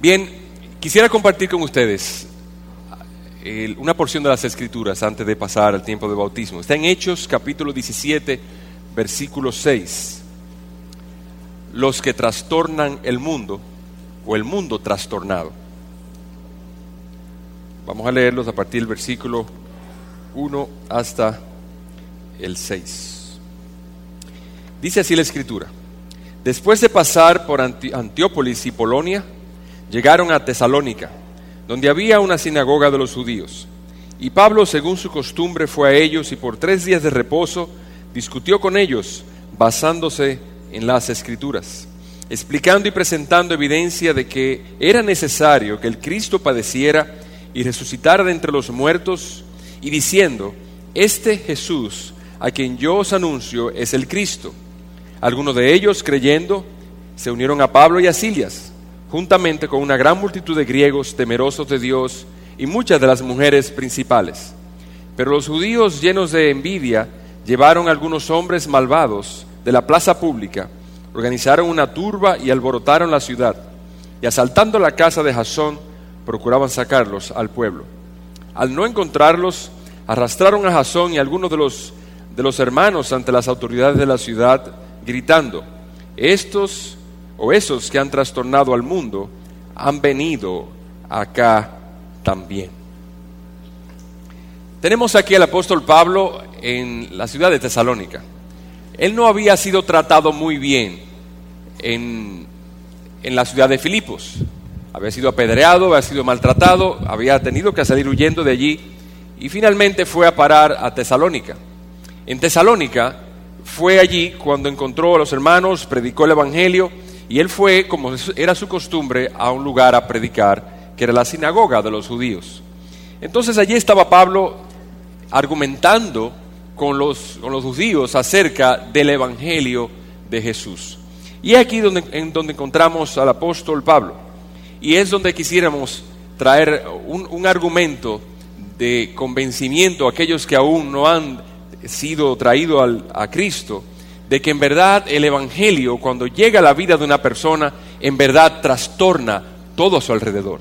Bien, quisiera compartir con ustedes eh, una porción de las escrituras antes de pasar al tiempo de bautismo. Está en Hechos capítulo 17, versículo 6. Los que trastornan el mundo o el mundo trastornado. Vamos a leerlos a partir del versículo 1 hasta el 6. Dice así la escritura. Después de pasar por Antiópolis y Polonia, llegaron a Tesalónica, donde había una sinagoga de los judíos. Y Pablo, según su costumbre, fue a ellos y por tres días de reposo discutió con ellos, basándose en las escrituras, explicando y presentando evidencia de que era necesario que el Cristo padeciera y resucitara de entre los muertos, y diciendo, este Jesús, a quien yo os anuncio, es el Cristo. Algunos de ellos, creyendo, se unieron a Pablo y a Silias juntamente con una gran multitud de griegos temerosos de Dios y muchas de las mujeres principales. Pero los judíos llenos de envidia llevaron algunos hombres malvados de la plaza pública, organizaron una turba y alborotaron la ciudad, y asaltando la casa de Jasón, procuraban sacarlos al pueblo. Al no encontrarlos, arrastraron a Jasón y algunos de los, de los hermanos ante las autoridades de la ciudad, gritando, estos o esos que han trastornado al mundo han venido acá también. Tenemos aquí al apóstol Pablo en la ciudad de Tesalónica. Él no había sido tratado muy bien en, en la ciudad de Filipos. Había sido apedreado, había sido maltratado, había tenido que salir huyendo de allí y finalmente fue a parar a Tesalónica. En Tesalónica fue allí cuando encontró a los hermanos, predicó el Evangelio y él fue, como era su costumbre, a un lugar a predicar, que era la sinagoga de los judíos. Entonces allí estaba Pablo argumentando con los, con los judíos acerca del Evangelio de Jesús. Y aquí donde, en donde encontramos al apóstol Pablo. Y es donde quisiéramos traer un, un argumento de convencimiento a aquellos que aún no han sido traídos a Cristo de que en verdad el Evangelio, cuando llega a la vida de una persona, en verdad trastorna todo a su alrededor.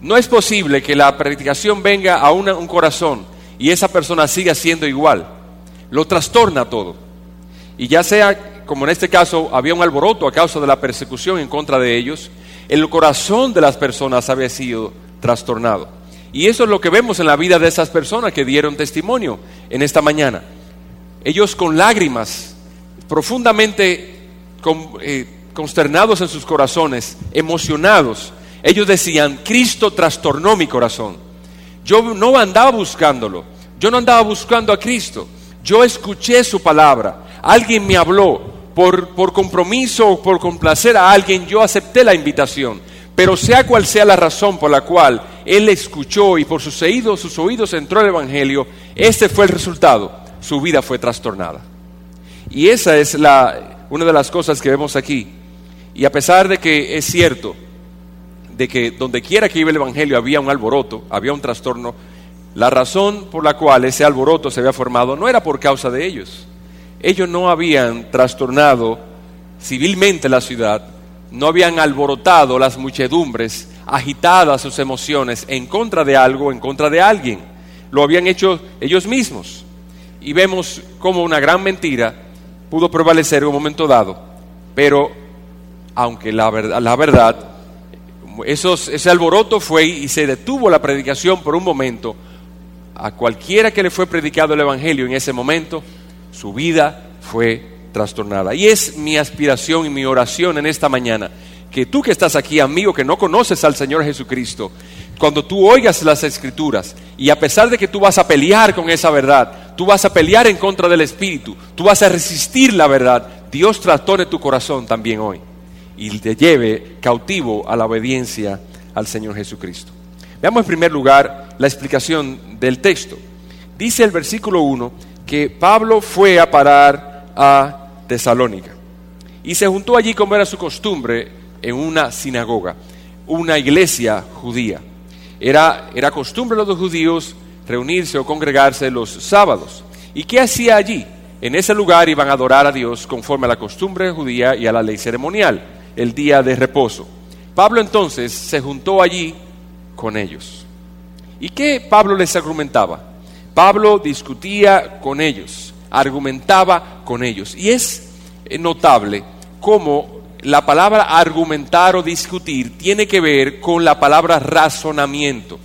No es posible que la predicación venga a un corazón y esa persona siga siendo igual. Lo trastorna todo. Y ya sea, como en este caso, había un alboroto a causa de la persecución en contra de ellos, el corazón de las personas había sido trastornado. Y eso es lo que vemos en la vida de esas personas que dieron testimonio en esta mañana. Ellos con lágrimas profundamente eh, consternados en sus corazones, emocionados, ellos decían, Cristo trastornó mi corazón. Yo no andaba buscándolo, yo no andaba buscando a Cristo, yo escuché su palabra, alguien me habló, por, por compromiso o por complacer a alguien, yo acepté la invitación. Pero sea cual sea la razón por la cual él escuchó y por sus oídos, sus oídos entró el Evangelio, este fue el resultado. Su vida fue trastornada. Y esa es la, una de las cosas que vemos aquí. Y a pesar de que es cierto, de que donde quiera que iba el Evangelio había un alboroto, había un trastorno, la razón por la cual ese alboroto se había formado no era por causa de ellos. Ellos no habían trastornado civilmente la ciudad, no habían alborotado las muchedumbres, agitadas sus emociones en contra de algo, en contra de alguien. Lo habían hecho ellos mismos. Y vemos como una gran mentira pudo prevalecer en un momento dado, pero aunque la verdad, la verdad ese alboroto fue y se detuvo la predicación por un momento, a cualquiera que le fue predicado el Evangelio en ese momento, su vida fue trastornada. Y es mi aspiración y mi oración en esta mañana, que tú que estás aquí, amigo, que no conoces al Señor Jesucristo, cuando tú oigas las escrituras y a pesar de que tú vas a pelear con esa verdad, tú vas a pelear en contra del Espíritu, tú vas a resistir la verdad, Dios trastorne tu corazón también hoy y te lleve cautivo a la obediencia al Señor Jesucristo. Veamos en primer lugar la explicación del texto. Dice el versículo 1 que Pablo fue a parar a Tesalónica y se juntó allí como era su costumbre en una sinagoga, una iglesia judía. Era, era costumbre de los judíos reunirse o congregarse los sábados. ¿Y qué hacía allí? En ese lugar iban a adorar a Dios conforme a la costumbre judía y a la ley ceremonial, el día de reposo. Pablo entonces se juntó allí con ellos. ¿Y qué Pablo les argumentaba? Pablo discutía con ellos, argumentaba con ellos. Y es notable cómo la palabra argumentar o discutir tiene que ver con la palabra razonamiento.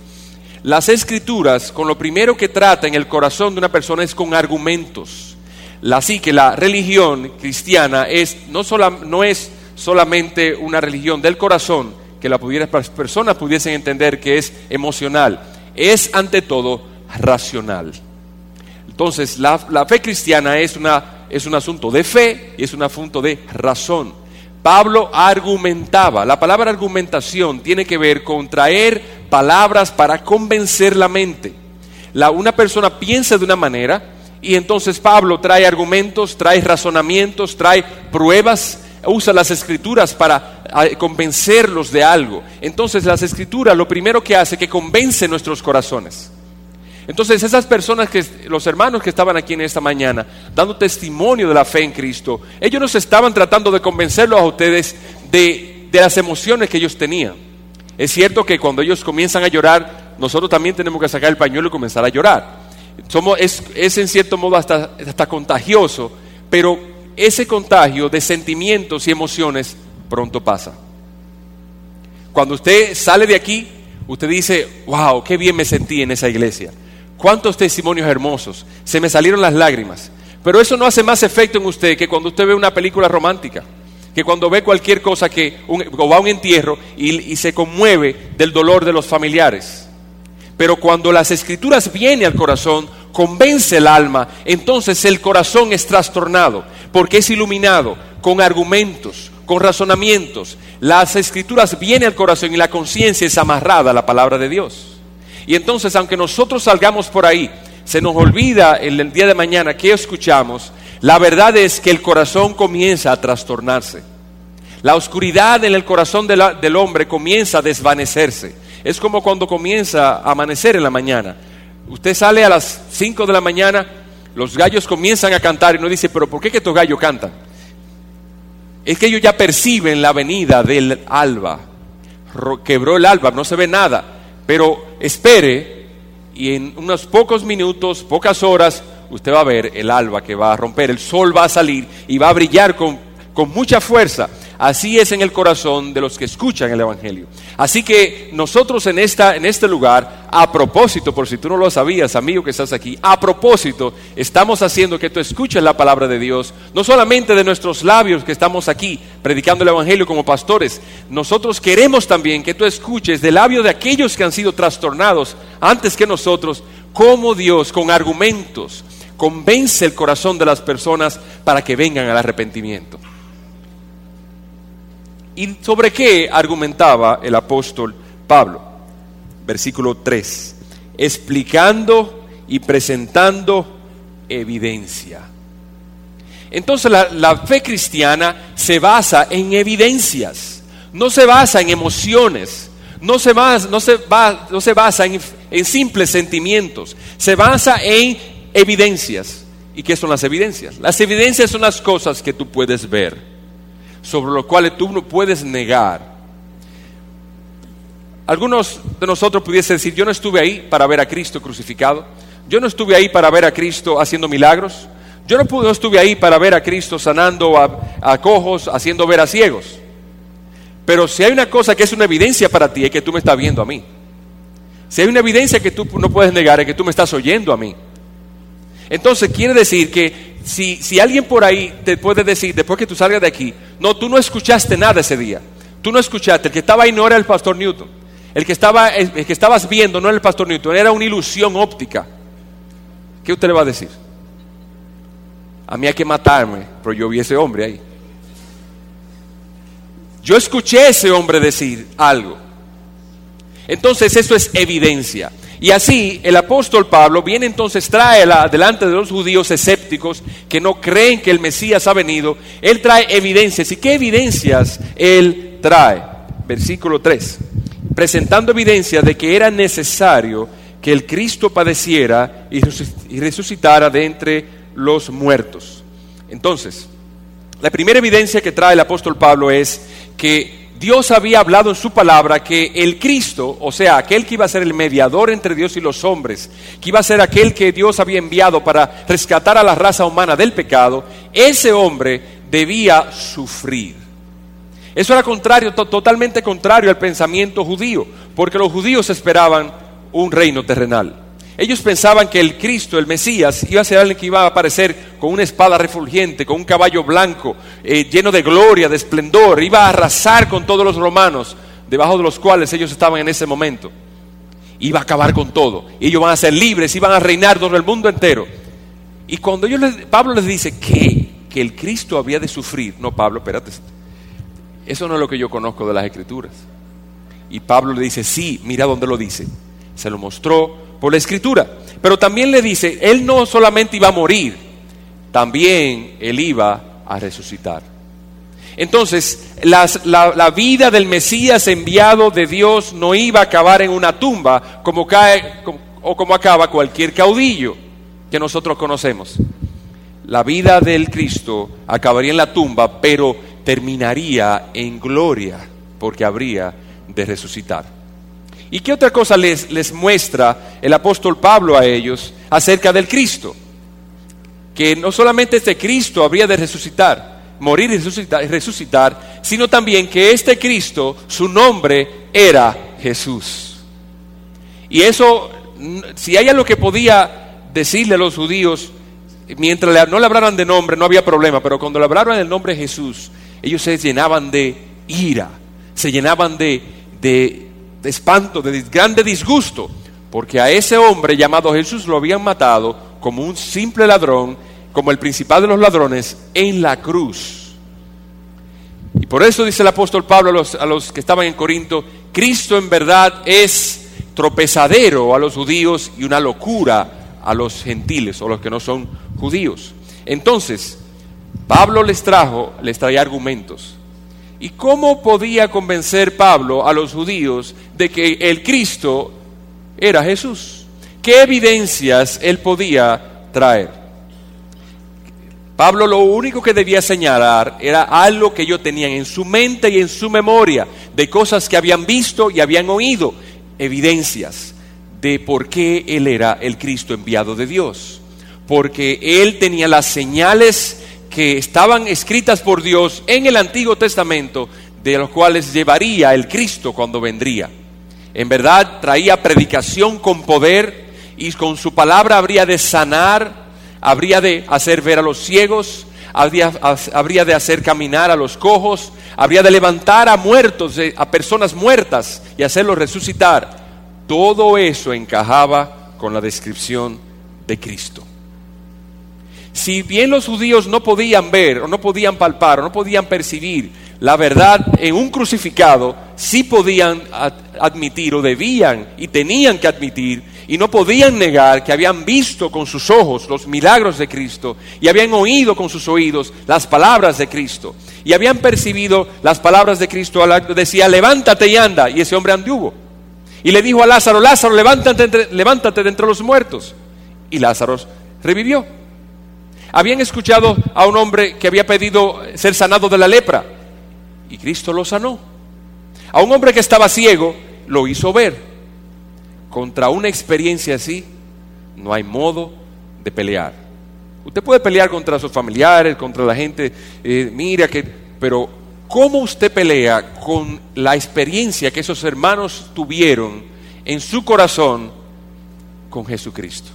Las escrituras, con lo primero que trata en el corazón de una persona es con argumentos. Así que la religión cristiana es, no, no es solamente una religión del corazón, que las personas pudiesen entender que es emocional, es ante todo racional. Entonces, la, fe cristiana es, una, es un asunto de fe y es un asunto de razón. Pablo argumentaba, la palabra argumentación tiene que ver con traer palabras para convencer la mente. La, una persona piensa de una manera y entonces Pablo trae argumentos, trae razonamientos, trae pruebas, usa las escrituras para convencerlos de algo. Entonces las escrituras lo primero que hace es que convence nuestros corazones. Entonces esas personas que, los hermanos que estaban aquí en esta mañana, dando testimonio de la fe en Cristo, ellos nos estaban tratando de convencerlos a ustedes de, de las emociones que ellos tenían. Es cierto que cuando ellos comienzan a llorar, nosotros también tenemos que sacar el pañuelo y comenzar a llorar. Somos, es, es en cierto modo hasta, hasta contagioso, pero ese contagio de sentimientos y emociones pronto pasa. Cuando usted sale de aquí, usted dice, wow, qué bien me sentí en esa iglesia. Cuántos testimonios hermosos. Se me salieron las lágrimas. Pero eso no hace más efecto en usted que cuando usted ve una película romántica. Que cuando ve cualquier cosa que va a un entierro y, y se conmueve del dolor de los familiares. Pero cuando las escrituras vienen al corazón, convence el alma, entonces el corazón es trastornado, porque es iluminado con argumentos, con razonamientos. Las escrituras vienen al corazón y la conciencia es amarrada a la palabra de Dios. Y entonces, aunque nosotros salgamos por ahí, se nos olvida el, día de mañana que escuchamos, la verdad es que el corazón comienza a trastornarse. La oscuridad en el corazón del hombre comienza a desvanecerse. Es como cuando comienza a amanecer en la mañana. Usted sale a las 5 de la mañana, los gallos comienzan a cantar y uno dice, pero ¿por qué que estos gallos cantan? Es que ellos ya perciben la venida del alba. Quebró el alba, no se ve nada, pero espere y en unos pocos minutos, pocas horas, usted va a ver el alba que va a romper, el sol va a salir y va a brillar con, con mucha fuerza. Así es en el corazón de los que escuchan el Evangelio. Así que nosotros en, esta, en este lugar, a propósito, por si tú no lo sabías, amigo que estás aquí, a propósito, estamos haciendo que tú escuches la palabra de Dios, no solamente de nuestros labios que estamos aquí predicando el Evangelio como pastores, nosotros queremos también que tú escuches del labio de aquellos que han sido trastornados antes que nosotros, cómo Dios con argumentos convence el corazón de las personas para que vengan al arrepentimiento. ¿Y sobre qué argumentaba el apóstol Pablo? Versículo 3. Explicando y presentando evidencia. Entonces la, fe cristiana se basa en evidencias, no se basa en emociones, no se, basa, no se, no se basa en, en simples sentimientos, se basa en evidencias. ¿Y qué son las evidencias? Las evidencias son las cosas que tú puedes ver sobre los cuales tú no puedes negar. Algunos de nosotros pudiesen decir, yo no estuve ahí para ver a Cristo crucificado, yo no estuve ahí para ver a Cristo haciendo milagros, yo no, estuve ahí para ver a Cristo sanando a, cojos, haciendo ver a ciegos. Pero si hay una cosa que es una evidencia para ti, es que tú me estás viendo a mí. Si hay una evidencia que tú no puedes negar, es que tú me estás oyendo a mí. Entonces quiere decir que si, si alguien por ahí te puede decir, después que tú salgas de aquí, no, tú no escuchaste nada ese día. Tú no escuchaste. El que estaba ahí no era el pastor Newton. El que, estaba, el que estabas viendo no era el pastor Newton, era una ilusión óptica. ¿Qué usted le va a decir? A mí hay que matarme, pero yo vi ese hombre ahí. Yo escuché a ese hombre decir algo. Entonces eso es evidencia. Y así el apóstol Pablo viene entonces, trae delante de los judíos escépticos que no creen que el Mesías ha venido, él trae evidencias. ¿Y qué evidencias él trae? Versículo 3. Presentando evidencia de que era necesario que el Cristo padeciera y resucitara de entre los muertos. Entonces, la primera evidencia que trae el apóstol Pablo es que Dios había hablado en su palabra que el Cristo, o sea, aquel que iba a ser el mediador entre Dios y los hombres, que iba a ser aquel que Dios había enviado para rescatar a la raza humana del pecado, ese hombre debía sufrir. Eso era contrario, totalmente contrario al pensamiento judío, porque los judíos esperaban un reino terrenal. Ellos pensaban que el Cristo, el Mesías, iba a ser alguien que iba a aparecer con una espada refulgente, con un caballo blanco, eh, lleno de gloria, de esplendor, iba a arrasar con todos los romanos, debajo de los cuales ellos estaban en ese momento. Iba a acabar con todo. ellos van a ser libres, iban a reinar todo el mundo entero. Y cuando ellos Pablo les dice que, que el Cristo había de sufrir, no Pablo, espérate, eso no es lo que yo conozco de las Escrituras. Y Pablo le dice, sí, mira dónde lo dice. Se lo mostró por la escritura. Pero también le dice, Él no solamente iba a morir, también Él iba a resucitar. Entonces, la, vida del Mesías enviado de Dios no iba a acabar en una tumba como cae o como acaba cualquier caudillo que nosotros conocemos. La vida del Cristo acabaría en la tumba, pero terminaría en gloria, porque habría de resucitar. ¿Y qué otra cosa les, les muestra el apóstol Pablo a ellos acerca del Cristo? Que no solamente este Cristo habría de resucitar, morir y resucitar, sino también que este Cristo, su nombre era Jesús. Y eso, si hay algo que podía decirle a los judíos, mientras no le hablaran de nombre no había problema, pero cuando le hablaban del nombre Jesús, ellos se llenaban de ira, se llenaban de, de de espanto, de grande disgusto, porque a ese hombre llamado Jesús lo habían matado como un simple ladrón, como el principal de los ladrones, en la cruz. Y por eso dice el apóstol Pablo a los, que estaban en Corinto, Cristo en verdad es tropezadero a los judíos y una locura a los gentiles o los que no son judíos. Entonces, Pablo les trajo, les traía argumentos. ¿Y cómo podía convencer Pablo a los judíos de que el Cristo era Jesús? ¿Qué evidencias él podía traer? Pablo lo único que debía señalar era algo que ellos tenían en su mente y en su memoria, de cosas que habían visto y habían oído, evidencias de por qué él era el Cristo enviado de Dios. Porque él tenía las señales que estaban escritas por Dios en el Antiguo Testamento, de los cuales llevaría el Cristo cuando vendría. En verdad traía predicación con poder y con su palabra habría de sanar, habría de hacer ver a los ciegos, habría, habría de hacer caminar a los cojos, habría de levantar a muertos, a personas muertas y hacerlos resucitar. Todo eso encajaba con la descripción de Cristo. Si bien los judíos no podían ver o no podían palpar o no podían percibir la verdad en un crucificado, sí podían admitir o debían y tenían que admitir y no podían negar que habían visto con sus ojos los milagros de Cristo y habían oído con sus oídos las palabras de Cristo y habían percibido las palabras de Cristo. Decía, levántate y anda. Y ese hombre anduvo. Y le dijo a Lázaro, Lázaro, levántate, levántate de entre los muertos. Y Lázaro revivió. Habían escuchado a un hombre que había pedido ser sanado de la lepra y Cristo lo sanó. A un hombre que estaba ciego lo hizo ver. Contra una experiencia así no hay modo de pelear. Usted puede pelear contra sus familiares, contra la gente, eh, mira que, pero ¿cómo usted pelea con la experiencia que esos hermanos tuvieron en su corazón con Jesucristo?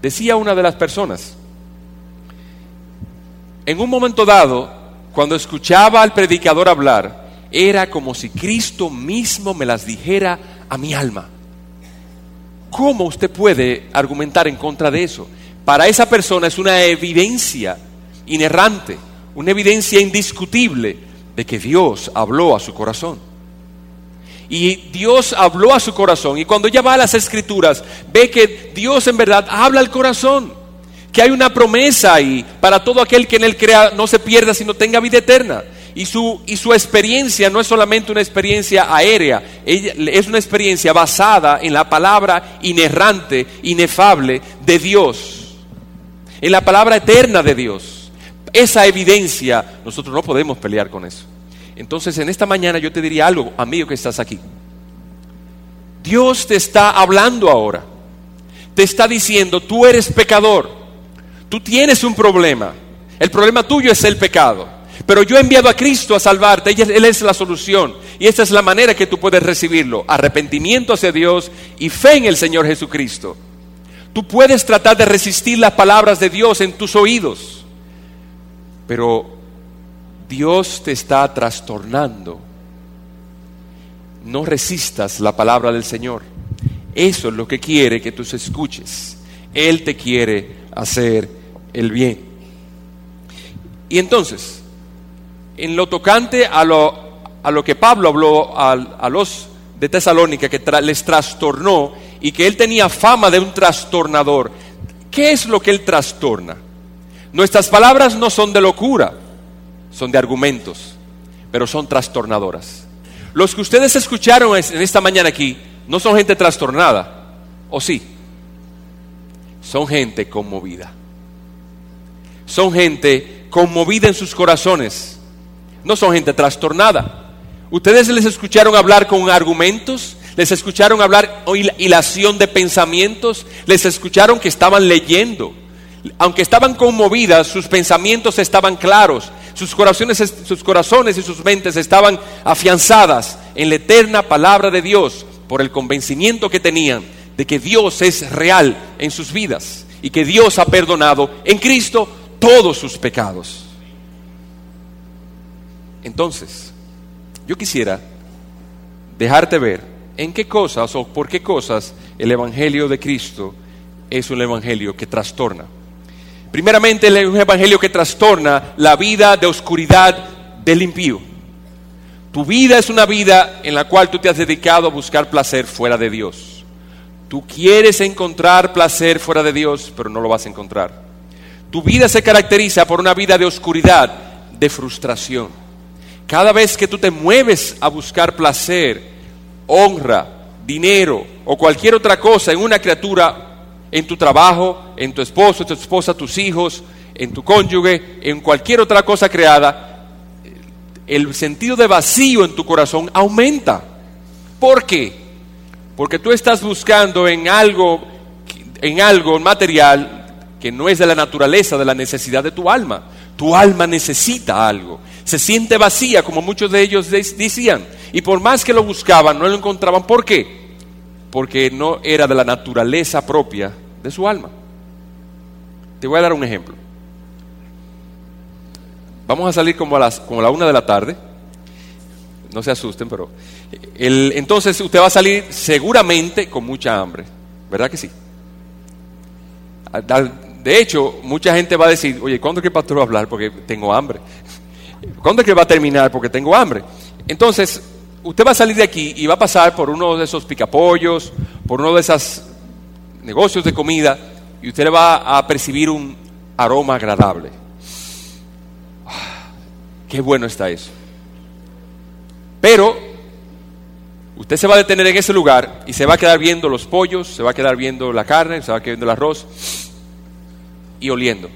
Decía una de las personas, en un momento dado, cuando escuchaba al predicador hablar, era como si Cristo mismo me las dijera a mi alma. ¿Cómo usted puede argumentar en contra de eso? Para esa persona es una evidencia inerrante, una evidencia indiscutible de que Dios habló a su corazón. Y Dios habló a su corazón. Y cuando ella va a las escrituras, ve que Dios en verdad habla al corazón que hay una promesa ahí para todo aquel que en él crea no se pierda, sino tenga vida eterna. Y su, y su experiencia no es solamente una experiencia aérea, es una experiencia basada en la palabra inerrante, inefable de Dios, en la palabra eterna de Dios. Esa evidencia, nosotros no podemos pelear con eso. Entonces en esta mañana yo te diría algo, amigo que estás aquí. Dios te está hablando ahora. Te está diciendo, tú eres pecador. Tú tienes un problema. El problema tuyo es el pecado. Pero yo he enviado a Cristo a salvarte. Él es la solución. Y esta es la manera que tú puedes recibirlo. Arrepentimiento hacia Dios y fe en el Señor Jesucristo. Tú puedes tratar de resistir las palabras de Dios en tus oídos. Pero Dios te está trastornando. No resistas la palabra del Señor. Eso es lo que quiere que tú escuches. Él te quiere hacer el bien. Y entonces, en lo tocante a lo, a lo que Pablo habló a, a los de Tesalónica, que les trastornó y que él tenía fama de un trastornador, ¿qué es lo que él trastorna? Nuestras palabras no son de locura, son de argumentos, pero son trastornadoras. Los que ustedes escucharon en esta mañana aquí no son gente trastornada, ¿o sí? Son gente conmovida. Son gente conmovida en sus corazones. No son gente trastornada. Ustedes les escucharon hablar con argumentos, les escucharon hablar hilación de pensamientos, les escucharon que estaban leyendo. Aunque estaban conmovidas, sus pensamientos estaban claros, sus corazones, sus corazones y sus mentes estaban afianzadas en la eterna palabra de Dios por el convencimiento que tenían de que Dios es real en sus vidas y que Dios ha perdonado en Cristo todos sus pecados. Entonces, yo quisiera dejarte ver en qué cosas o por qué cosas el Evangelio de Cristo es un Evangelio que trastorna. Primeramente, es un evangelio que trastorna la vida de oscuridad del impío. Tu vida es una vida en la cual tú te has dedicado a buscar placer fuera de Dios. Tú quieres encontrar placer fuera de Dios, pero no lo vas a encontrar. Tu vida se caracteriza por una vida de oscuridad, de frustración. Cada vez que tú te mueves a buscar placer, honra, dinero o cualquier otra cosa en una criatura en tu trabajo, en tu esposo, tu esposa, tus hijos, en tu cónyuge, en cualquier otra cosa creada, el sentido de vacío en tu corazón aumenta. ¿Por qué? Porque tú estás buscando en algo, en algo material que no es de la naturaleza, de la necesidad de tu alma. Tu alma necesita algo. Se siente vacía, como muchos de ellos decían. Y por más que lo buscaban, no lo encontraban. ¿Por qué? porque no era de la naturaleza propia de su alma. Te voy a dar un ejemplo. Vamos a salir como a, las, como a la una de la tarde. No se asusten, pero entonces usted va a salir seguramente con mucha hambre. ¿Verdad que sí? De hecho, mucha gente va a decir, oye, ¿cuándo es que el pastor va a hablar? Porque tengo hambre. ¿Cuándo es que va a terminar? Porque tengo hambre. Entonces, usted va a salir de aquí y va a pasar por uno de esos picapollos, por uno de esos negocios de comida, y usted va a percibir un aroma agradable. Ah, qué bueno está eso. Pero usted se va a detener en ese lugar y se va a quedar viendo los pollos, se va a quedar viendo la carne, se va a quedar viendo el arroz y oliendo.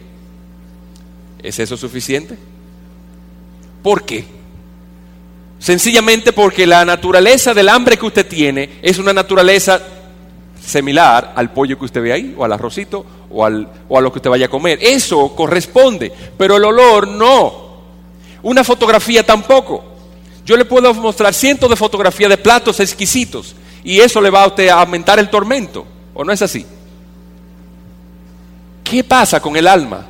¿Es eso suficiente? ¿Por qué? Sencillamente porque la naturaleza del hambre que usted tiene es una naturaleza similar al pollo que usted ve ahí, o al arrocito, o, al, o a lo que usted vaya a comer. Eso corresponde, pero el olor no. Una fotografía tampoco. Yo le puedo mostrar cientos de fotografías de platos exquisitos y eso le va a usted a aumentar el tormento, ¿o no es así? ¿Qué pasa con el alma?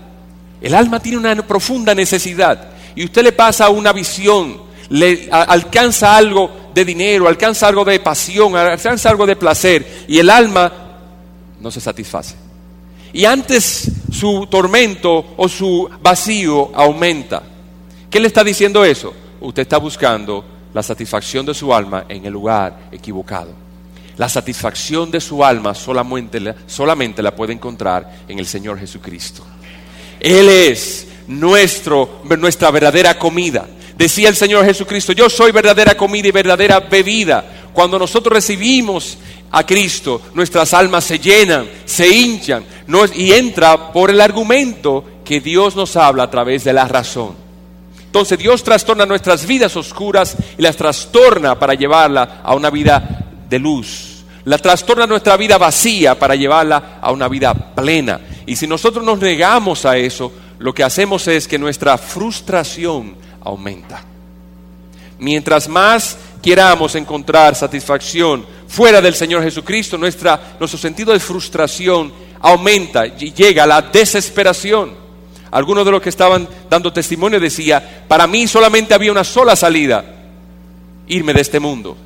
El alma tiene una profunda necesidad y usted le pasa una visión le alcanza algo de dinero, alcanza algo de pasión, alcanza algo de placer y el alma no se satisface. Y antes su tormento o su vacío aumenta. ¿Qué le está diciendo eso? Usted está buscando la satisfacción de su alma en el lugar equivocado. La satisfacción de su alma solamente, la puede encontrar en el Señor Jesucristo. Él es nuestro, nuestra verdadera comida. Decía el Señor Jesucristo, yo soy verdadera comida y verdadera bebida. Cuando nosotros recibimos a Cristo, nuestras almas se llenan, se hinchan y entra por el argumento que Dios nos habla a través de la razón. Entonces Dios trastorna nuestras vidas oscuras y las trastorna para llevarla a una vida de luz. La trastorna nuestra vida vacía para llevarla a una vida plena. Y si nosotros nos negamos a eso, lo que hacemos es que nuestra frustración aumenta. Mientras más queramos encontrar satisfacción fuera del Señor Jesucristo, nuestra, nuestro sentido de frustración aumenta y llega a la desesperación. Algunos de los que estaban dando testimonio decía, para mí solamente había una sola salida, irme de este mundo,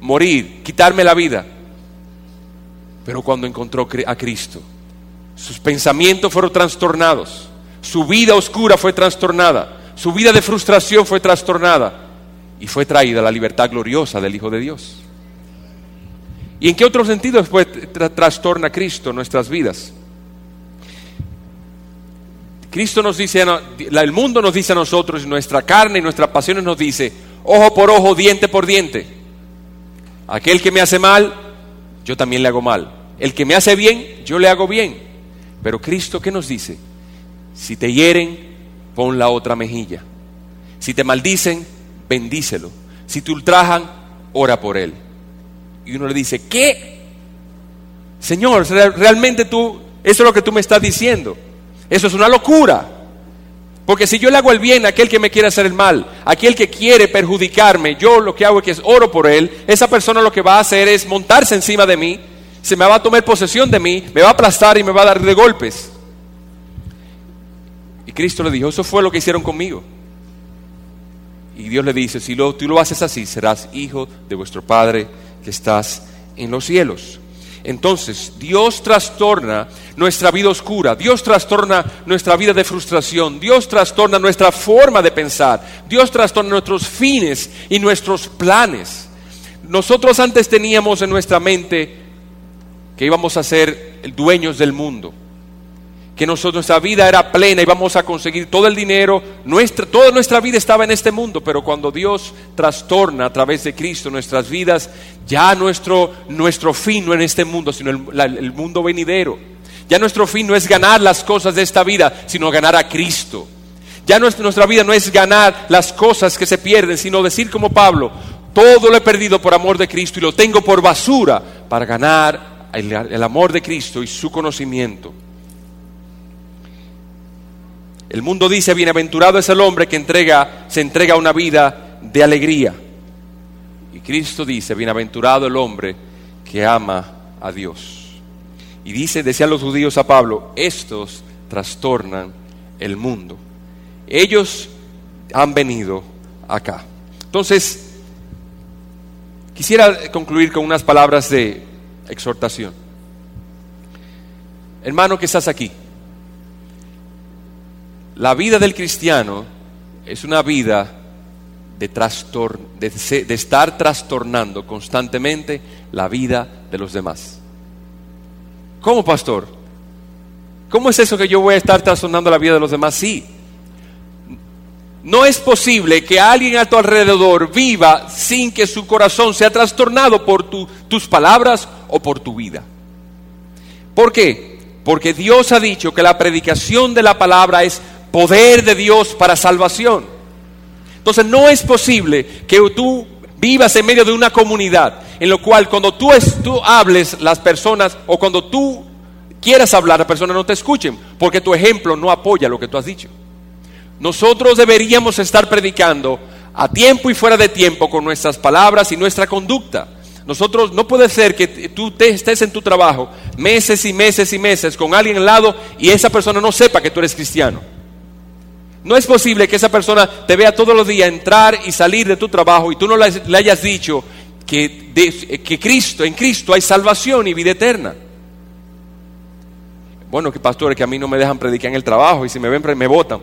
morir, quitarme la vida. Pero cuando encontró a Cristo, sus pensamientos fueron trastornados, su vida oscura fue trastornada, su vida de frustración fue trastornada y fue traída la libertad gloriosa del Hijo de Dios. ¿Y en qué otro sentido después trastorna Cristo nuestras vidas? Cristo nos dice, el mundo nos dice a nosotros, nuestra carne y nuestras pasiones nos dice, ojo por ojo, diente por diente. Aquel que me hace mal, yo también le hago mal. El que me hace bien, yo le hago bien. Pero Cristo, ¿qué nos dice? Si te hieren, pon la otra mejilla. Si te maldicen, bendícelo. Si te ultrajan, ora por él. Y uno le dice, ¿qué? Señor, realmente tú, eso es lo que tú me estás diciendo. Eso es una locura. Porque si yo le hago el bien a aquel que me quiere hacer el mal, aquel que quiere perjudicarme, yo lo que hago es que oro por él, esa persona lo que va a hacer es montarse encima de mí, se me va a tomar posesión de mí, me va a aplastar y me va a dar de golpes. Y Cristo le dijo, eso fue lo que hicieron conmigo. Y Dios le dice, si lo, tú lo haces así, serás hijo de vuestro Padre que estás en los cielos. Entonces, Dios trastorna nuestra vida oscura, Dios trastorna nuestra vida de frustración, Dios trastorna nuestra forma de pensar, Dios trastorna nuestros fines y nuestros planes. Nosotros antes teníamos en nuestra mente que íbamos a ser dueños del mundo que nosotros, nuestra vida era plena y vamos a conseguir todo el dinero, nuestra, toda nuestra vida estaba en este mundo, pero cuando Dios trastorna a través de Cristo nuestras vidas, ya nuestro, nuestro fin no en este mundo, sino el, el mundo venidero. Ya nuestro fin no es ganar las cosas de esta vida, sino ganar a Cristo. Ya nuestra vida no es ganar las cosas que se pierden, sino decir como Pablo, todo lo he perdido por amor de Cristo y lo tengo por basura para ganar el amor de Cristo y su conocimiento. El mundo dice, bienaventurado es el hombre que entrega, se entrega a una vida de alegría. Y Cristo dice, bienaventurado el hombre que ama a Dios. Y dice, decían los judíos a Pablo, estos trastornan el mundo. Ellos han venido acá. Entonces, quisiera concluir con unas palabras de exhortación. Hermano que estás aquí, la vida del cristiano es una vida de, de, estar trastornando constantemente la vida de los demás. ¿Cómo, pastor? ¿Cómo es eso que yo voy a estar trastornando la vida de los demás? Sí. No es posible que alguien a tu alrededor viva sin que su corazón sea trastornado por tus palabras o por tu vida. ¿Por qué? Porque Dios ha dicho que la predicación de la palabra es poder de Dios para salvación. Entonces no es posible que tú vivas en medio de una comunidad en lo cual cuando tú, hables las personas o cuando tú quieras hablar las personas no te escuchen porque tu ejemplo no apoya lo que tú has dicho. Nosotros deberíamos estar predicando a tiempo y fuera de tiempo con nuestras palabras y nuestra conducta. Nosotros no puede ser que tú te estés en tu trabajo meses y meses y meses con alguien al lado y esa persona no sepa que tú eres cristiano. No es posible que esa persona te vea todos los días entrar y salir de tu trabajo y tú no le hayas dicho que, que Cristo, en Cristo hay salvación y vida eterna. Bueno, que pastores que a mí no me dejan predicar en el trabajo y si me ven me votan.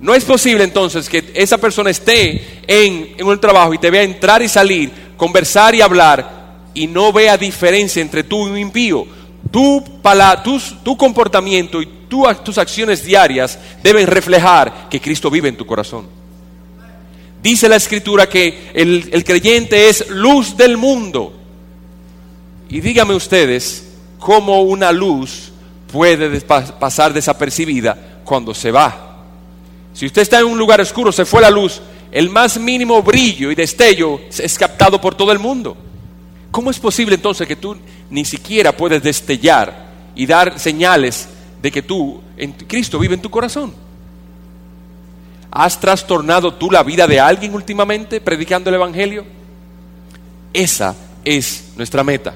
No es posible entonces que esa persona esté en, en un trabajo y te vea entrar y salir, conversar y hablar y no vea diferencia entre tú y un impío. Tu, tu, tu comportamiento y tus acciones diarias deben reflejar que Cristo vive en tu corazón. Dice la escritura que el, el creyente es luz del mundo. Y dígame ustedes cómo una luz puede pasar desapercibida cuando se va. Si usted está en un lugar oscuro, se fue la luz, el más mínimo brillo y destello es captado por todo el mundo. ¿Cómo es posible entonces que tú ni siquiera puedes destellar y dar señales de que tú, en Cristo, vive en tu corazón? ¿Has trastornado tú la vida de alguien últimamente predicando el Evangelio? Esa es nuestra meta.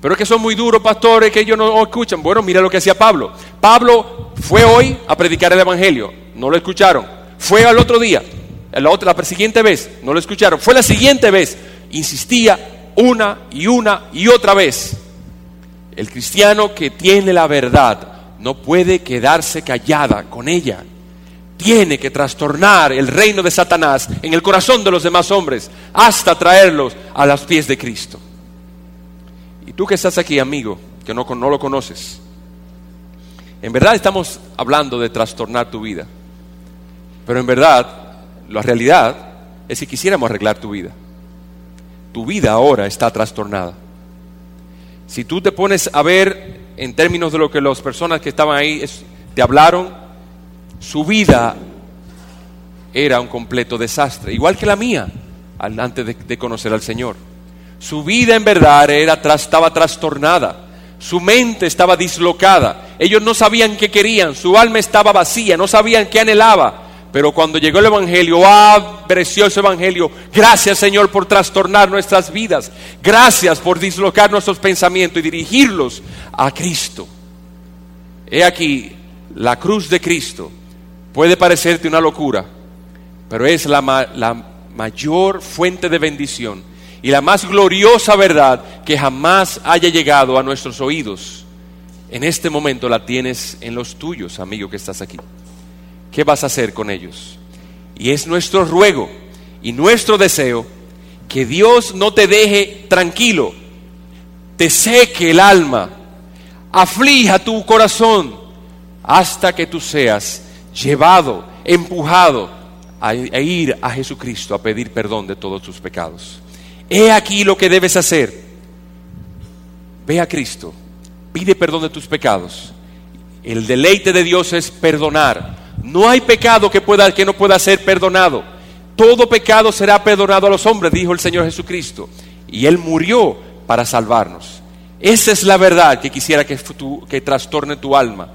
Pero es que son muy duros, pastores, que ellos no escuchan. Bueno, mira lo que hacía Pablo. Pablo fue hoy a predicar el Evangelio. No lo escucharon. Fue al otro día. La, otra, la siguiente vez. No lo escucharon. Fue la siguiente vez. Insistía una y una y otra vez. El cristiano que tiene la verdad no puede quedarse callada con ella. Tiene que trastornar el reino de Satanás en el corazón de los demás hombres hasta traerlos a los pies de Cristo. Y tú que estás aquí, amigo, que no, no lo conoces, en verdad estamos hablando de trastornar tu vida. Pero en verdad, la realidad es que quisiéramos arreglar tu vida. Tu vida ahora está trastornada. Si tú te pones a ver en términos de lo que las personas que estaban ahí te hablaron, su vida era un completo desastre, igual que la mía antes de, conocer al Señor. Su vida en verdad era, estaba trastornada. Su mente estaba dislocada. Ellos no sabían qué querían. Su alma estaba vacía. No sabían qué anhelaba. Pero cuando llegó el Evangelio, ¡ah, precioso Evangelio! Gracias Señor por trastornar nuestras vidas. Gracias por dislocar nuestros pensamientos y dirigirlos a Cristo. He aquí, la cruz de Cristo puede parecerte una locura, pero es la, la mayor fuente de bendición y la más gloriosa verdad que jamás haya llegado a nuestros oídos. En este momento la tienes en los tuyos, amigo que estás aquí. ¿Qué vas a hacer con ellos? Y es nuestro ruego y nuestro deseo que Dios no te deje tranquilo, te seque el alma, aflija tu corazón hasta que tú seas llevado, empujado a, ir a Jesucristo a pedir perdón de todos tus pecados. He aquí lo que debes hacer. Ve a Cristo, pide perdón de tus pecados. El deleite de Dios es perdonar. No hay pecado que, pueda, que no pueda ser perdonado. Todo pecado será perdonado a los hombres, dijo el Señor Jesucristo. Y Él murió para salvarnos. Esa es la verdad que quisiera que, que trastorne tu alma.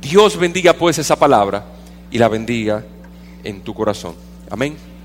Dios bendiga pues esa palabra y la bendiga en tu corazón. Amén.